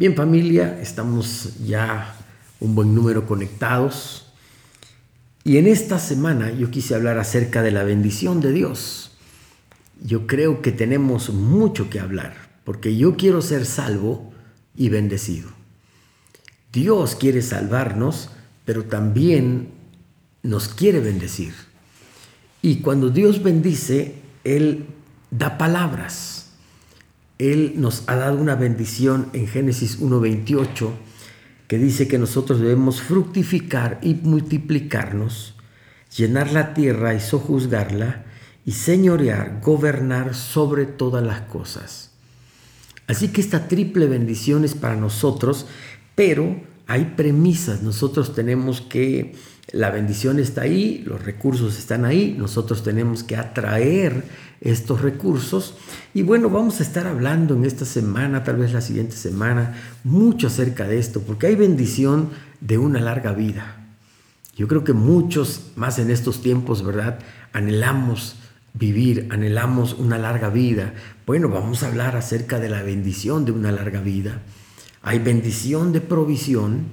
Bien familia, estamos ya un buen número conectados y en esta semana yo quise hablar acerca de la bendición de Dios. Yo creo que tenemos mucho que hablar porque yo quiero ser salvo y bendecido. Dios quiere salvarnos, pero también nos quiere bendecir. Y cuando Dios bendice, Él da palabras. Él nos ha dado una bendición en Génesis 1.28 que dice que nosotros debemos fructificar y multiplicarnos, llenar la tierra y sojuzgarla y señorear, gobernar sobre todas las cosas. Así que esta triple bendición es para nosotros, pero hay premisas. Nosotros tenemos que, la bendición está ahí, los recursos están ahí, nosotros tenemos que atraer estos recursos. Y bueno, vamos a estar hablando en esta semana, tal vez la siguiente semana, mucho acerca de esto, porque hay bendición de una larga vida. Yo creo que muchos, más en estos tiempos, ¿verdad? Anhelamos vivir, anhelamos una larga vida. Bueno, vamos a hablar acerca de la bendición de una larga vida. Hay bendición de provisión,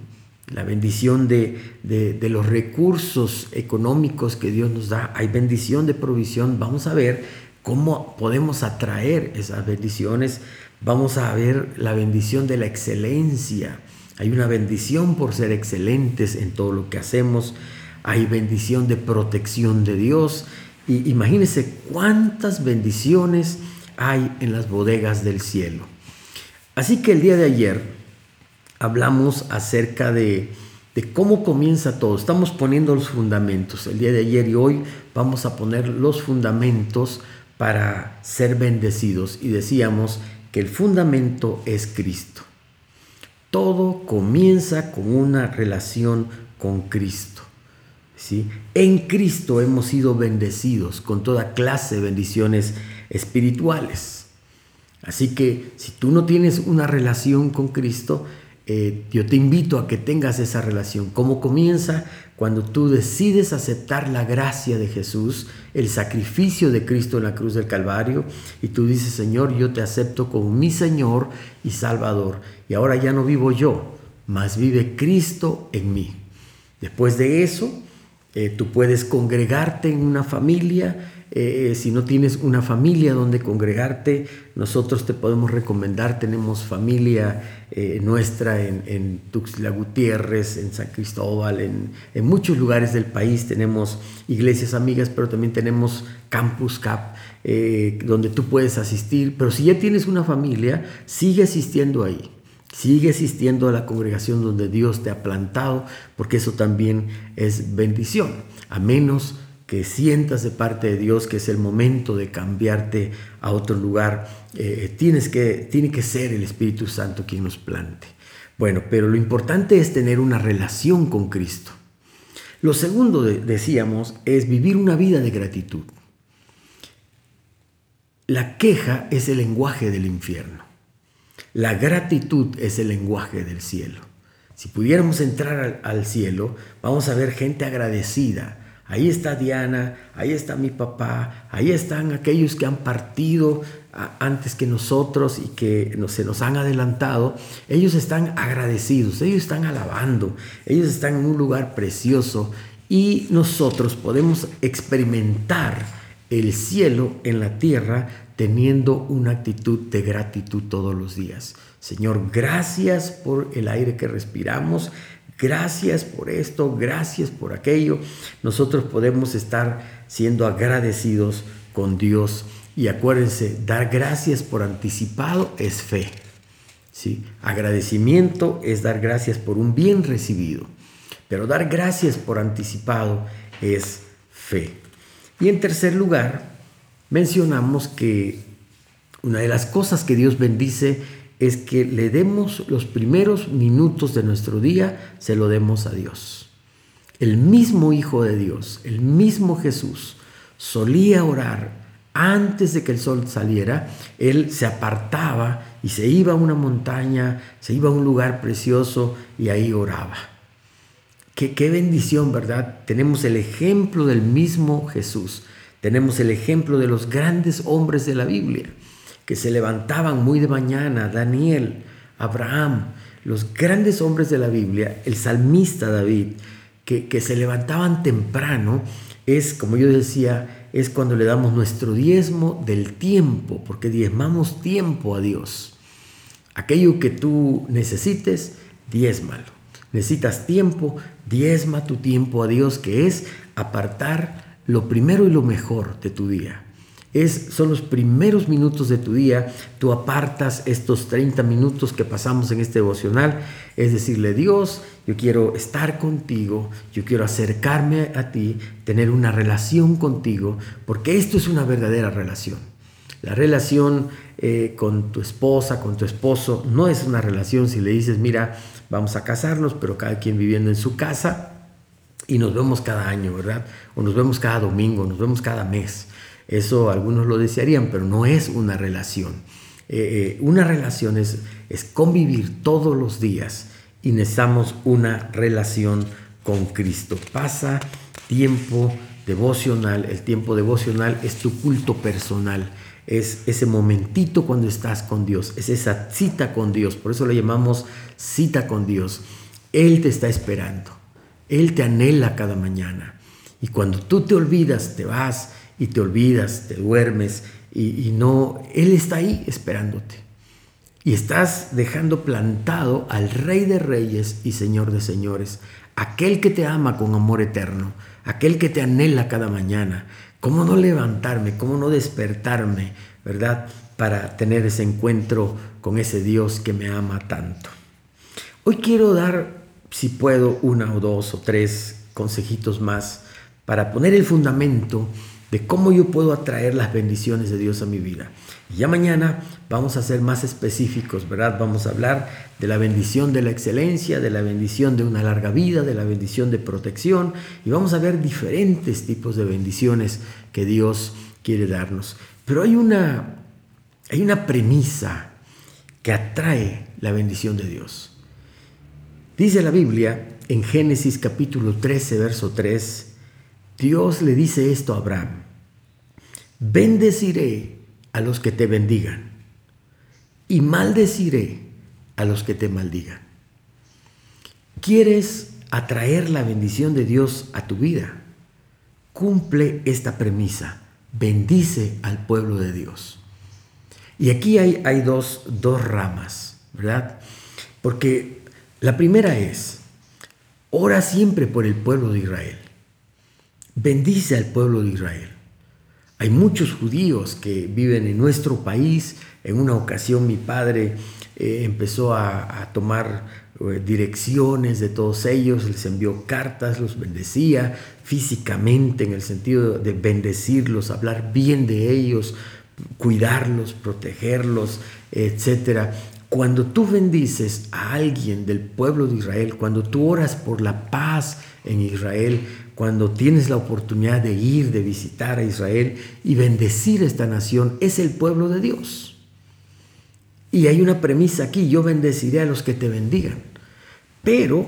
la bendición de, de, los recursos económicos que Dios nos da. Hay bendición de provisión. Vamos a ver cómo podemos atraer esas bendiciones. Vamos a ver la bendición de la excelencia. Hay una bendición por ser excelentes en todo lo que hacemos. Hay bendición de protección de Dios. Y imagínense cuántas bendiciones hay en las bodegas del cielo. Así que el día de ayer hablamos acerca de, de cómo comienza todo. Estamos poniendo los fundamentos. El día de ayer y hoy vamos a poner los fundamentos para ser bendecidos y decíamos que el fundamento es Cristo. Todo comienza con una relación con Cristo. ¿sí? En Cristo hemos sido bendecidos con toda clase de bendiciones espirituales. Así que si tú no tienes una relación con Cristo, eh, yo te invito a que tengas esa relación. ¿Cómo comienza? Cuando tú decides aceptar la gracia de Jesús, el sacrificio de Cristo en la cruz del Calvario, y tú dices, Señor, yo te acepto como mi Señor y Salvador. Y ahora ya no vivo yo, mas vive Cristo en mí. Después de eso, eh, tú puedes congregarte en una familia, eh, si no tienes una familia donde congregarte, nosotros te podemos recomendar, tenemos familia eh, nuestra en, Tuxtla Gutiérrez, en San Cristóbal, en, muchos lugares del país tenemos iglesias amigas, pero también tenemos Campus Cap, eh, donde tú puedes asistir, pero si ya tienes una familia, sigue asistiendo ahí. Sigue asistiendo a la congregación donde Dios te ha plantado, porque eso también es bendición, a menos que sientas de parte de Dios que es el momento de cambiarte a otro lugar, eh, tienes que, tiene que ser el Espíritu Santo quien nos plante. Bueno, pero lo importante es tener una relación con Cristo. Lo segundo, decíamos, es vivir una vida de gratitud. La queja es el lenguaje del infierno. La gratitud es el lenguaje del cielo. Si pudiéramos entrar al cielo, vamos a ver gente agradecida, Ahí está Diana, ahí está mi papá, ahí están aquellos que han partido antes que nosotros y que se nos han adelantado. Ellos están agradecidos, ellos están alabando, ellos están en un lugar precioso y nosotros podemos experimentar el cielo en la tierra teniendo una actitud de gratitud todos los días. Señor, gracias por el aire que respiramos, gracias por esto, gracias por aquello. Nosotros podemos estar siendo agradecidos con Dios. Y acuérdense, dar gracias por anticipado es fe. ¿sí? Agradecimiento es dar gracias por un bien recibido. Pero dar gracias por anticipado es fe. Y en tercer lugar, mencionamos que una de las cosas que Dios bendice es que le demos los primeros minutos de nuestro día, se lo demos a Dios. El mismo Hijo de Dios, el mismo Jesús, solía orar antes de que el sol saliera, él se apartaba y se iba a una montaña, se iba a un lugar precioso y ahí oraba. Qué, qué bendición, ¿verdad? Tenemos el ejemplo del mismo Jesús, tenemos el ejemplo de los grandes hombres de la Biblia que se levantaban muy de mañana, Daniel, Abraham, los grandes hombres de la Biblia, el salmista David, que, que se levantaban temprano, es, como yo decía, es cuando le damos nuestro diezmo del tiempo, porque diezmamos tiempo a Dios. Aquello que tú necesites, diezmalo. Necesitas tiempo, diezma tu tiempo a Dios, que es apartar lo primero y lo mejor de tu día es, son los primeros minutos de tu día, tú apartas estos 30 minutos que pasamos en este devocional, es decirle, Dios, yo quiero estar contigo, yo quiero acercarme a ti, tener una relación contigo, porque esto es una verdadera relación. La relación eh, con tu esposa, con tu esposo, no es una relación si le dices, mira, vamos a casarnos, pero cada quien viviendo en su casa y nos vemos cada año, ¿verdad? O nos vemos cada domingo, nos vemos cada mes. Eso algunos lo desearían, pero no es una relación. Eh, eh, una relación es, es convivir todos los días y necesitamos una relación con Cristo. Pasa tiempo devocional, el tiempo devocional es tu culto personal, es ese momentito cuando estás con Dios, es esa cita con Dios, por eso le llamamos cita con Dios. Él te está esperando, Él te anhela cada mañana. Y cuando tú te olvidas, te vas y te olvidas, te duermes y, no, Él está ahí esperándote. Y estás dejando plantado al Rey de Reyes y Señor de Señores, aquel que te ama con amor eterno, aquel que te anhela cada mañana. ¿Cómo no levantarme? ¿Cómo no despertarme? ¿Verdad? Para tener ese encuentro con ese Dios que me ama tanto. Hoy quiero dar, si puedo, una o dos o tres consejitos más para poner el fundamento de cómo yo puedo atraer las bendiciones de Dios a mi vida. Y ya mañana vamos a ser más específicos, ¿verdad? Vamos a hablar de la bendición de la excelencia, de la bendición de una larga vida, de la bendición de protección y vamos a ver diferentes tipos de bendiciones que Dios quiere darnos. Pero hay una, hay una premisa que atrae la bendición de Dios. Dice la Biblia en Génesis capítulo 13, verso 3, Dios le dice esto a Abraham, bendeciré a los que te bendigan y maldeciré a los que te maldigan. ¿Quieres atraer la bendición de Dios a tu vida? Cumple esta premisa, bendice al pueblo de Dios. Y aquí hay, dos ramas, ¿verdad? Porque la primera es, ora siempre por el pueblo de Israel bendice al pueblo de Israel. Hay muchos judíos que viven en nuestro país. En una ocasión mi padre eh, empezó a, tomar eh, direcciones de todos ellos, les envió cartas, los bendecía físicamente en el sentido de bendecirlos, hablar bien de ellos, cuidarlos, protegerlos, etc. Cuando tú bendices a alguien del pueblo de Israel, cuando tú oras por la paz en Israel, cuando tienes la oportunidad de ir, de visitar a Israel y bendecir esta nación, es el pueblo de Dios. Y hay una premisa aquí, yo bendeciré a los que te bendigan. Pero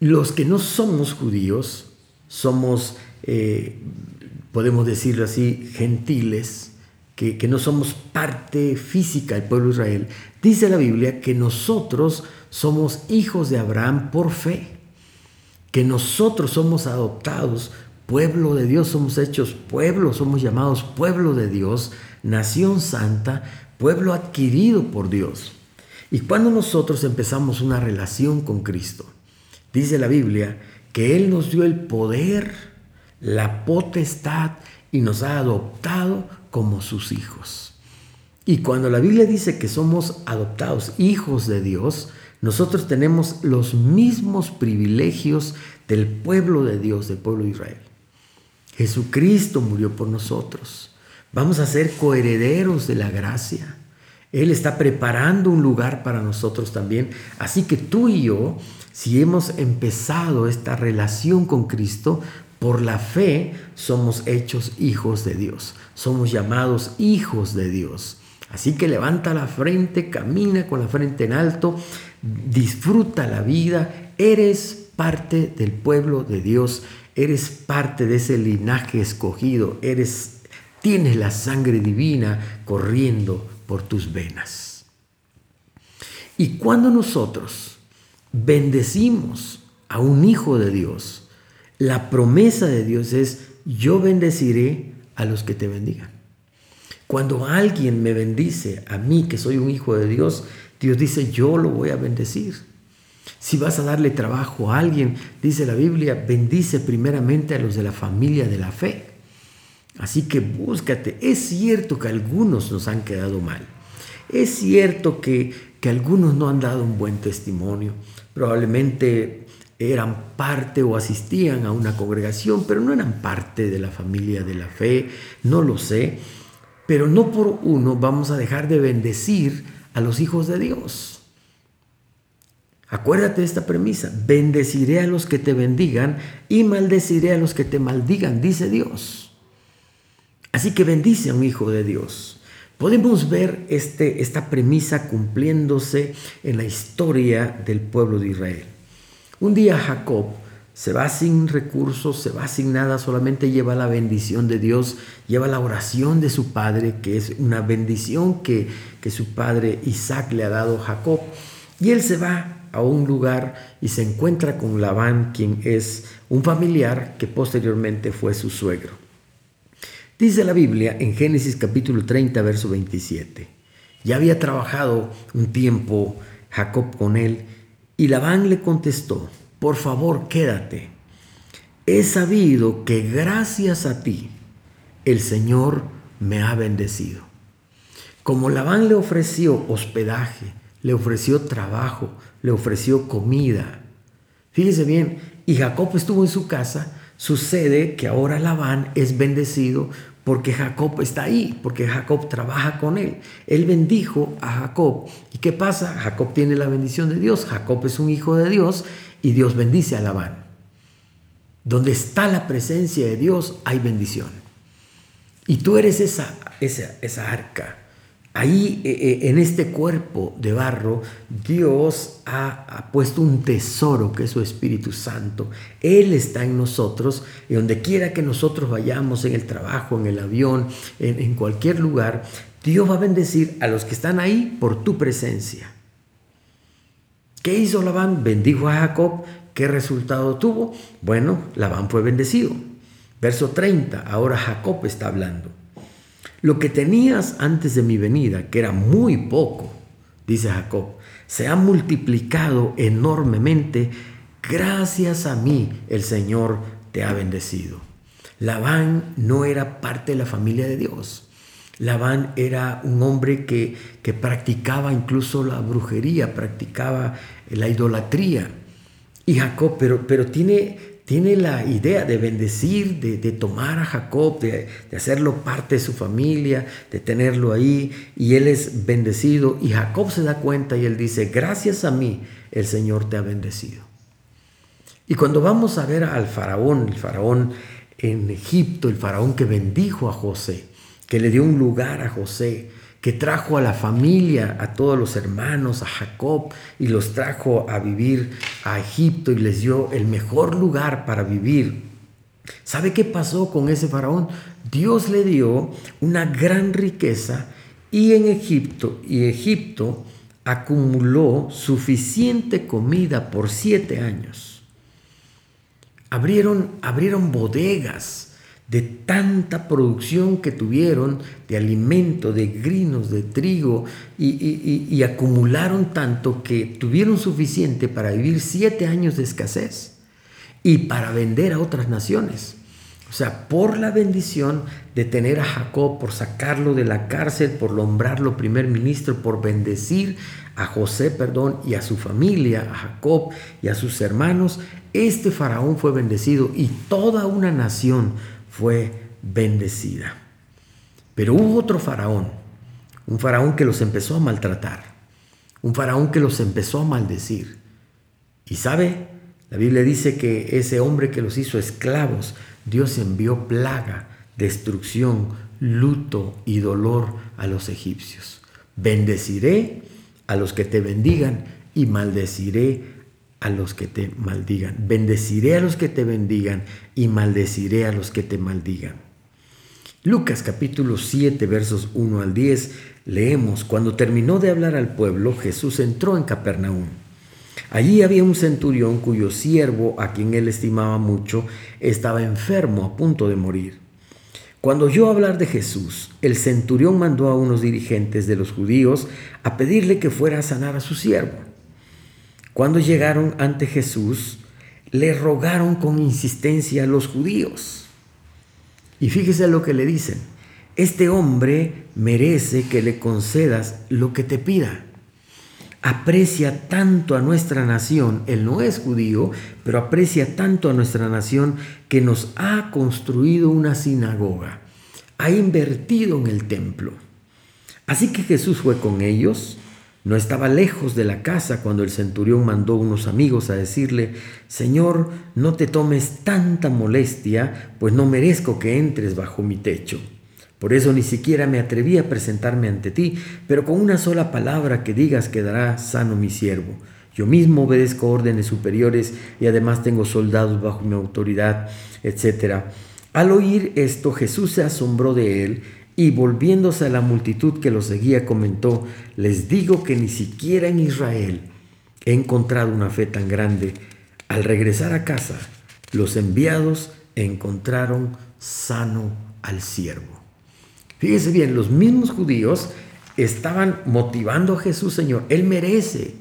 los que no somos judíos, somos, eh, podemos decirlo así, gentiles, que, no somos parte física del pueblo de Israel, dice la Biblia que nosotros somos hijos de Abraham por fe que nosotros somos adoptados, pueblo de Dios, somos hechos pueblo, somos llamados pueblo de Dios, nación santa, pueblo adquirido por Dios. Y cuando nosotros empezamos una relación con Cristo, dice la Biblia que Él nos dio el poder, la potestad y nos ha adoptado como sus hijos. Y cuando la Biblia dice que somos adoptados hijos de Dios, nosotros tenemos los mismos privilegios del pueblo de Dios, del pueblo de Israel. Jesucristo murió por nosotros. Vamos a ser coherederos de la gracia. Él está preparando un lugar para nosotros también. Así que tú y yo, si hemos empezado esta relación con Cristo, por la fe somos hechos hijos de Dios. Somos llamados hijos de Dios. Así que levanta la frente, camina con la frente en alto, disfruta la vida, eres parte del pueblo de Dios, eres parte de ese linaje escogido, eres tienes la sangre divina corriendo por tus venas. Y cuando nosotros bendecimos a un hijo de Dios, la promesa de Dios es, yo bendeciré a los que te bendigan. Cuando alguien me bendice a mí, que soy un hijo de Dios, Dios dice, yo lo voy a bendecir. Si vas a darle trabajo a alguien, dice la Biblia, bendice primeramente a los de la familia de la fe. Así que búscate. Es cierto que algunos nos han quedado mal. Es cierto que, que algunos no han dado un buen testimonio. Probablemente eran parte o asistían a una congregación, pero no eran parte de la familia de la fe. No lo sé. Pero no por uno vamos a dejar de bendecir a los hijos de Dios. Acuérdate de esta premisa, bendeciré a los que te bendigan y maldeciré a los que te maldigan, dice Dios. Así que bendice a un hijo de Dios. Podemos ver este, esta premisa cumpliéndose en la historia del pueblo de Israel. Un día Jacob se va sin recursos, se va sin nada, solamente lleva la bendición de Dios, lleva la oración de su padre, que es una bendición que, que su padre Isaac le ha dado a Jacob. Y él se va a un lugar y se encuentra con Labán, quien es un familiar que posteriormente fue su suegro. Dice la Biblia en Génesis capítulo 30, verso 27. Ya había trabajado un tiempo Jacob con él y Labán le contestó, por favor quédate. He sabido que gracias a ti el Señor me ha bendecido. Como Labán le ofreció hospedaje, le ofreció trabajo, le ofreció comida. Fíjese bien, y Jacob estuvo en su casa, sucede que ahora Labán es bendecido porque Jacob está ahí, porque Jacob trabaja con él. Él bendijo a Jacob. ¿Y qué pasa? Jacob tiene la bendición de Dios, Jacob es un hijo de Dios y Dios bendice a Labán. Donde está la presencia de Dios hay bendición. Y tú eres esa, esa, esa arca Ahí eh, eh, en este cuerpo de barro, Dios ha, puesto un tesoro que es su Espíritu Santo. Él está en nosotros y donde quiera que nosotros vayamos, en el trabajo, en el avión, en, en cualquier lugar, Dios va a bendecir a los que están ahí por tu presencia. ¿Qué hizo Labán? Bendijo a Jacob. ¿Qué resultado tuvo? Bueno, Labán fue bendecido. Verso 30, ahora Jacob está hablando. Lo que tenías antes de mi venida, que era muy poco, dice Jacob, se ha multiplicado enormemente. Gracias a mí el Señor te ha bendecido. Labán no era parte de la familia de Dios. Labán era un hombre que, que practicaba incluso la brujería, practicaba la idolatría. Y Jacob, pero, pero tiene, tiene la idea de bendecir, de, tomar a Jacob, de, de, hacerlo parte de su familia, de tenerlo ahí, y él es bendecido, y Jacob se da cuenta y él dice, gracias a mí el Señor te ha bendecido. Y cuando vamos a ver al faraón, el faraón en Egipto, el faraón que bendijo a José, que le dio un lugar a José, que trajo a la familia, a todos los hermanos, a Jacob, y los trajo a vivir a Egipto y les dio el mejor lugar para vivir. ¿Sabe qué pasó con ese faraón? Dios le dio una gran riqueza y en Egipto, y Egipto acumuló suficiente comida por siete años. Abrieron, abrieron bodegas de tanta producción que tuvieron de alimento, de grinos, de trigo, y, acumularon tanto que tuvieron suficiente para vivir siete años de escasez y para vender a otras naciones. O sea, por la bendición de tener a Jacob, por sacarlo de la cárcel, por nombrarlo primer ministro, por bendecir a José, perdón, y a su familia, a Jacob y a sus hermanos, este faraón fue bendecido y toda una nación fue bendecida. Pero hubo otro faraón, un faraón que los empezó a maltratar, un faraón que los empezó a maldecir. Y sabe, la Biblia dice que ese hombre que los hizo esclavos, Dios envió plaga, destrucción, luto y dolor a los egipcios. Bendeciré a los que te bendigan y maldeciré a los que te maldigan. Bendeciré a los que te bendigan y maldeciré a los que te maldigan. Lucas capítulo 7 versos 1 al 10 leemos, cuando terminó de hablar al pueblo, Jesús entró en Capernaum. Allí había un centurión cuyo siervo, a quien él estimaba mucho, estaba enfermo a punto de morir. Cuando oyó hablar de Jesús, el centurión mandó a unos dirigentes de los judíos a pedirle que fuera a sanar a su siervo. Cuando llegaron ante Jesús, le rogaron con insistencia a los judíos. Y fíjese lo que le dicen. Este hombre merece que le concedas lo que te pida aprecia tanto a nuestra nación, él no es judío, pero aprecia tanto a nuestra nación que nos ha construido una sinagoga, ha invertido en el templo. Así que Jesús fue con ellos, no estaba lejos de la casa cuando el centurión mandó unos amigos a decirle, Señor, no te tomes tanta molestia, pues no merezco que entres bajo mi techo. Por eso ni siquiera me atreví a presentarme ante ti, pero con una sola palabra que digas quedará sano mi siervo. Yo mismo obedezco órdenes superiores y además tengo soldados bajo mi autoridad, etc. Al oír esto, Jesús se asombró de él y volviéndose a la multitud que lo seguía, comentó, les digo que ni siquiera en Israel he encontrado una fe tan grande. Al regresar a casa, los enviados encontraron sano al siervo. Fíjese bien, los mismos judíos estaban motivando a Jesús, Señor. Él merece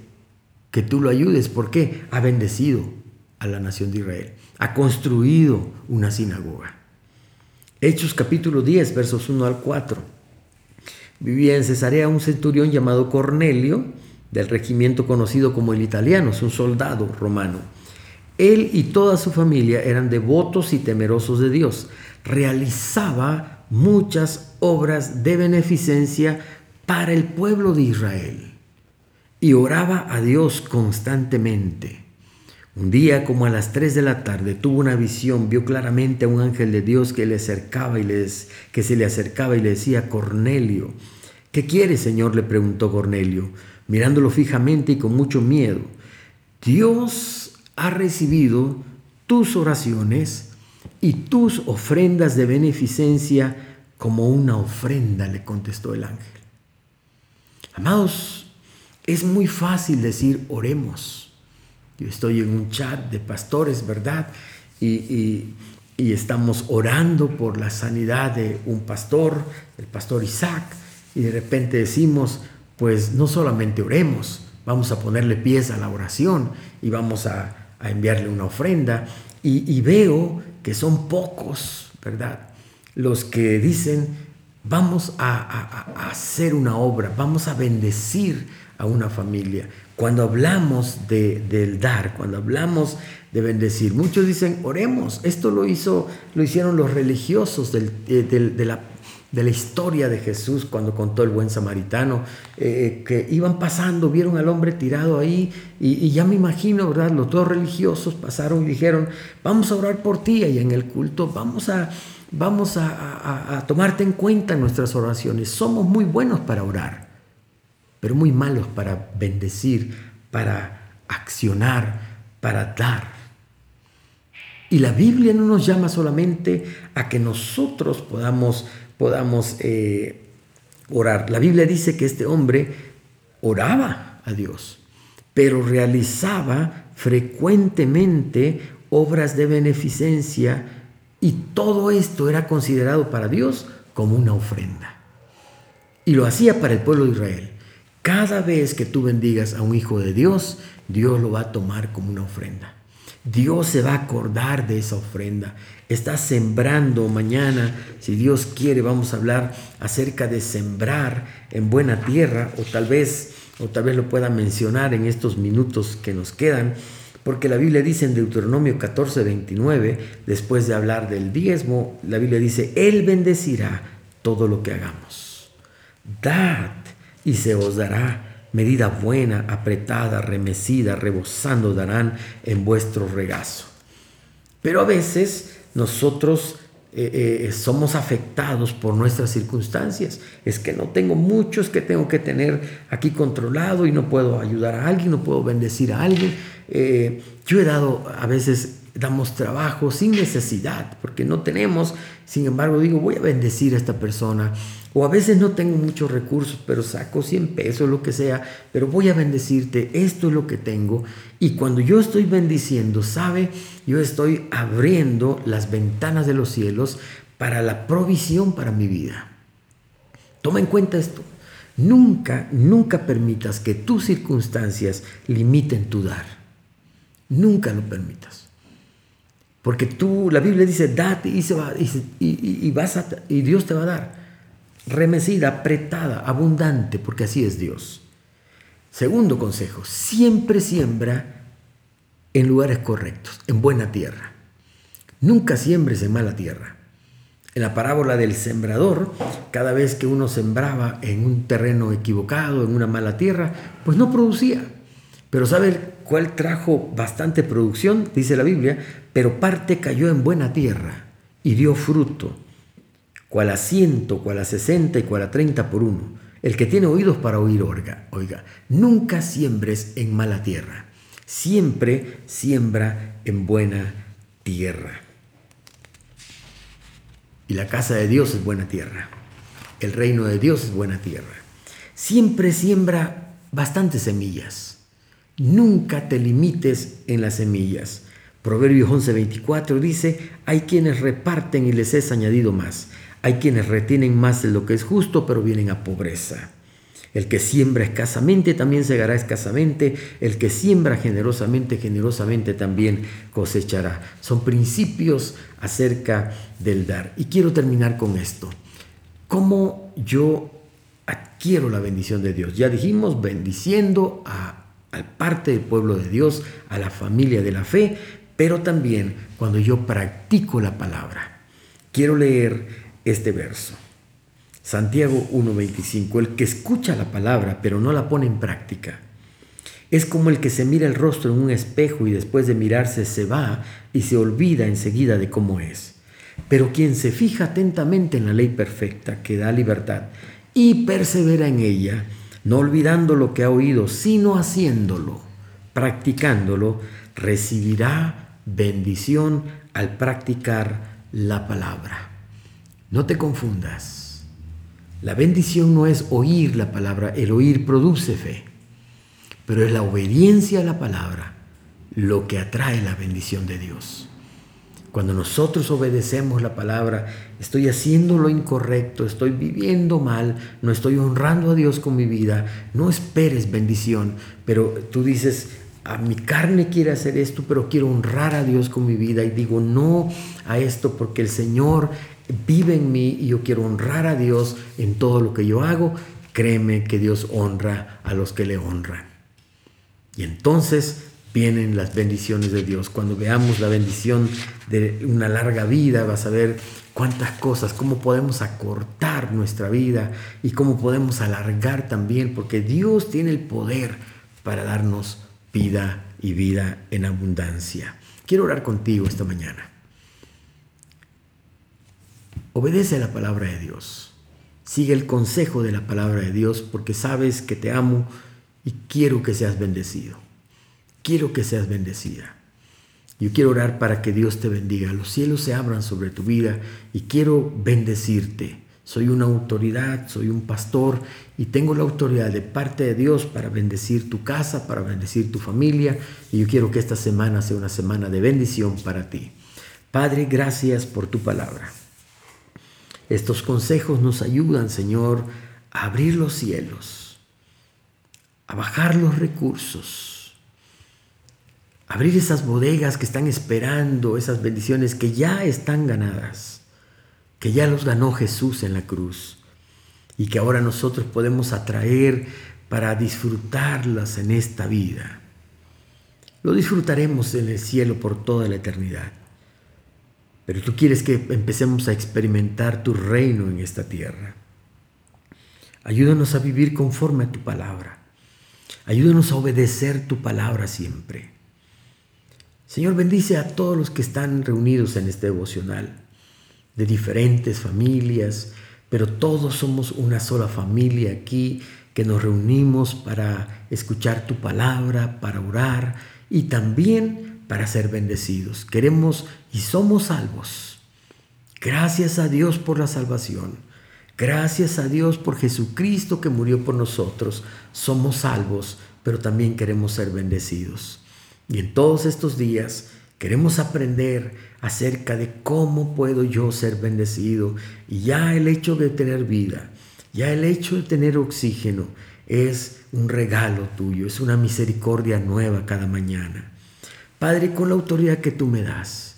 que tú lo ayudes. ¿Por qué? Ha bendecido a la nación de Israel. Ha construido una sinagoga. Hechos capítulo 10, versos 1 al 4. Vivía en Cesarea un centurión llamado Cornelio, del regimiento conocido como el italiano, es un soldado romano. Él y toda su familia eran devotos y temerosos de Dios. Realizaba muchas obras de beneficencia para el pueblo de Israel y oraba a Dios constantemente. Un día como a las 3 de la tarde tuvo una visión, vio claramente a un ángel de Dios que le acercaba y le, que se le acercaba y le decía, Cornelio, ¿qué quiere, Señor? le preguntó Cornelio, mirándolo fijamente y con mucho miedo. Dios ha recibido tus oraciones y tus ofrendas de beneficencia como una ofrenda, le contestó el ángel. Amados, es muy fácil decir oremos. Yo estoy en un chat de pastores, ¿verdad? Y, estamos orando por la sanidad de un pastor, el pastor Isaac, y de repente decimos, pues no solamente oremos, vamos a ponerle pies a la oración y vamos a, enviarle una ofrenda. y veo que son pocos, ¿verdad? Los que dicen, vamos a, hacer una obra, vamos a bendecir a una familia. Cuando hablamos de, del dar, cuando hablamos de bendecir, muchos dicen, oremos. Esto lo, hizo, lo hicieron los religiosos eh, de la de la historia de Jesús cuando contó el buen samaritano, eh, que iban pasando, vieron al hombre tirado ahí y, ya me imagino, ¿verdad? Los dos religiosos pasaron y dijeron, vamos a orar por ti y en el culto, vamos a, vamos a, a tomarte en cuenta en nuestras oraciones. Somos muy buenos para orar, pero muy malos para bendecir, para accionar, para dar. Y la Biblia no nos llama solamente a que nosotros podamos podamos eh, orar. La Biblia dice que este hombre oraba a Dios, pero realizaba frecuentemente obras de beneficencia y todo esto era considerado para Dios como una ofrenda. Y lo hacía para el pueblo de Israel. Cada vez que tú bendigas a un hijo de Dios, Dios lo va a tomar como una ofrenda. Dios se va a acordar de esa ofrenda. Está sembrando mañana, si Dios quiere, vamos a hablar acerca de sembrar en buena tierra, o tal vez, o tal vez lo pueda mencionar en estos minutos que nos quedan, porque la Biblia dice en Deuteronomio 14, 29, después de hablar del diezmo, la Biblia dice, Él bendecirá todo lo que hagamos. Dad y se os dará medida buena, apretada, remecida, rebosando darán en vuestro regazo. Pero a veces nosotros eh, eh, somos afectados por nuestras circunstancias. Es que no tengo mucho, es que tengo que tener aquí controlado y no puedo ayudar a alguien, no puedo bendecir a alguien. Eh, yo he dado a veces damos trabajo sin necesidad, porque no tenemos, sin embargo digo, voy a bendecir a esta persona, o a veces no tengo muchos recursos, pero saco 100 pesos, lo que sea, pero voy a bendecirte, esto es lo que tengo, y cuando yo estoy bendiciendo, sabe, yo estoy abriendo las ventanas de los cielos para la provisión para mi vida. Toma en cuenta esto. Nunca, nunca permitas que tus circunstancias limiten tu dar. Nunca lo permitas. Porque tú, la Biblia dice, date y, se va, y, vas y Dios te va a dar. Remecida, apretada, abundante, porque así es Dios. Segundo consejo, siempre siembra en lugares correctos, en buena tierra. Nunca siembres en mala tierra. En la parábola del sembrador, cada vez que uno sembraba en un terreno equivocado, en una mala tierra, pues no producía. Pero ¿sabe cuál trajo bastante producción? Dice la Biblia, pero parte cayó en buena tierra y dio fruto, cual a ciento, cual a sesenta y cual a treinta por uno. El que tiene oídos para oír, oiga, oiga, nunca siembres en mala tierra, siempre siembra en buena tierra. Y la casa de Dios es buena tierra. El reino de Dios es buena tierra. Siempre siembra bastantes semillas. Nunca te limites en las semillas. Proverbios 11:24 dice, hay quienes reparten y les es añadido más. Hay quienes retienen más de lo que es justo, pero vienen a pobreza. El que siembra escasamente también segará escasamente. El que siembra generosamente, generosamente también cosechará. Son principios acerca del dar. Y quiero terminar con esto. ¿Cómo yo adquiero la bendición de Dios? Ya dijimos, bendiciendo a, al parte del pueblo de Dios, a la familia de la fe, pero también cuando yo practico la palabra. Quiero leer este verso. Santiago 1.25, el que escucha la palabra pero no la pone en práctica, es como el que se mira el rostro en un espejo y después de mirarse se va y se olvida enseguida de cómo es. Pero quien se fija atentamente en la ley perfecta que da libertad y persevera en ella, no olvidando lo que ha oído, sino haciéndolo, practicándolo, recibirá bendición al practicar la palabra. No te confundas. La bendición no es oír la palabra, el oír produce fe, pero es la obediencia a la palabra lo que atrae la bendición de Dios. Cuando nosotros obedecemos la palabra, estoy haciendo lo incorrecto, estoy viviendo mal, no estoy honrando a Dios con mi vida, no esperes bendición, pero tú dices, a mi carne quiere hacer esto, pero quiero honrar a Dios con mi vida y digo no a esto porque el Señor vive en mí y yo quiero honrar a Dios en todo lo que yo hago, créeme que Dios honra a los que le honran. Y entonces vienen las bendiciones de Dios. Cuando veamos la bendición de una larga vida, vas a ver cuántas cosas, cómo podemos acortar nuestra vida y cómo podemos alargar también, porque Dios tiene el poder para darnos vida y vida en abundancia. Quiero orar contigo esta mañana. Obedece la palabra de Dios. Sigue el consejo de la palabra de Dios porque sabes que te amo y quiero que seas bendecido. Quiero que seas bendecida. Yo quiero orar para que Dios te bendiga. Los cielos se abran sobre tu vida y quiero bendecirte. Soy una autoridad, soy un pastor y tengo la autoridad de parte de Dios para bendecir tu casa, para bendecir tu familia y yo quiero que esta semana sea una semana de bendición para ti. Padre, gracias por tu palabra. Estos consejos nos ayudan, Señor, a abrir los cielos, a bajar los recursos, a abrir esas bodegas que están esperando esas bendiciones que ya están ganadas, que ya los ganó Jesús en la cruz y que ahora nosotros podemos atraer para disfrutarlas en esta vida. Lo disfrutaremos en el cielo por toda la eternidad. Pero tú quieres que empecemos a experimentar tu reino en esta tierra. Ayúdanos a vivir conforme a tu palabra. Ayúdanos a obedecer tu palabra siempre. Señor, bendice a todos los que están reunidos en este devocional, de diferentes familias, pero todos somos una sola familia aquí que nos reunimos para escuchar tu palabra, para orar y también para ser bendecidos. Queremos y somos salvos. Gracias a Dios por la salvación. Gracias a Dios por Jesucristo que murió por nosotros. Somos salvos, pero también queremos ser bendecidos. Y en todos estos días queremos aprender acerca de cómo puedo yo ser bendecido. Y ya el hecho de tener vida, ya el hecho de tener oxígeno es un regalo tuyo, es una misericordia nueva cada mañana. Padre, con la autoridad que tú me das,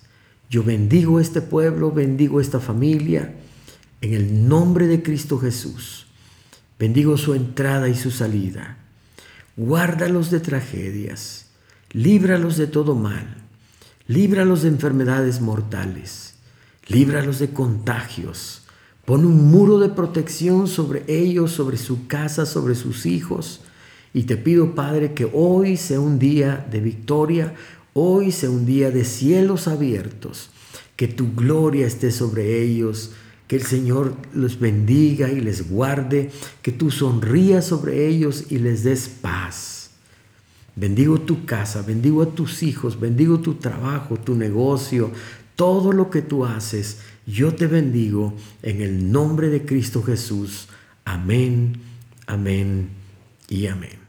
yo bendigo este pueblo, bendigo esta familia, en el nombre de Cristo Jesús. Bendigo su entrada y su salida. Guárdalos de tragedias, líbralos de todo mal, líbralos de enfermedades mortales, líbralos de contagios. Pon un muro de protección sobre ellos, sobre su casa, sobre sus hijos. Y te pido, Padre, que hoy sea un día de victoria, hoy sea un día de cielos abiertos, que tu gloria esté sobre ellos, que el Señor los bendiga y les guarde, que tú sonrías sobre ellos y les des paz. Bendigo tu casa, bendigo a tus hijos, bendigo tu trabajo, tu negocio, todo lo que tú haces. Yo te bendigo en el nombre de Cristo Jesús. Amén, amén y amén.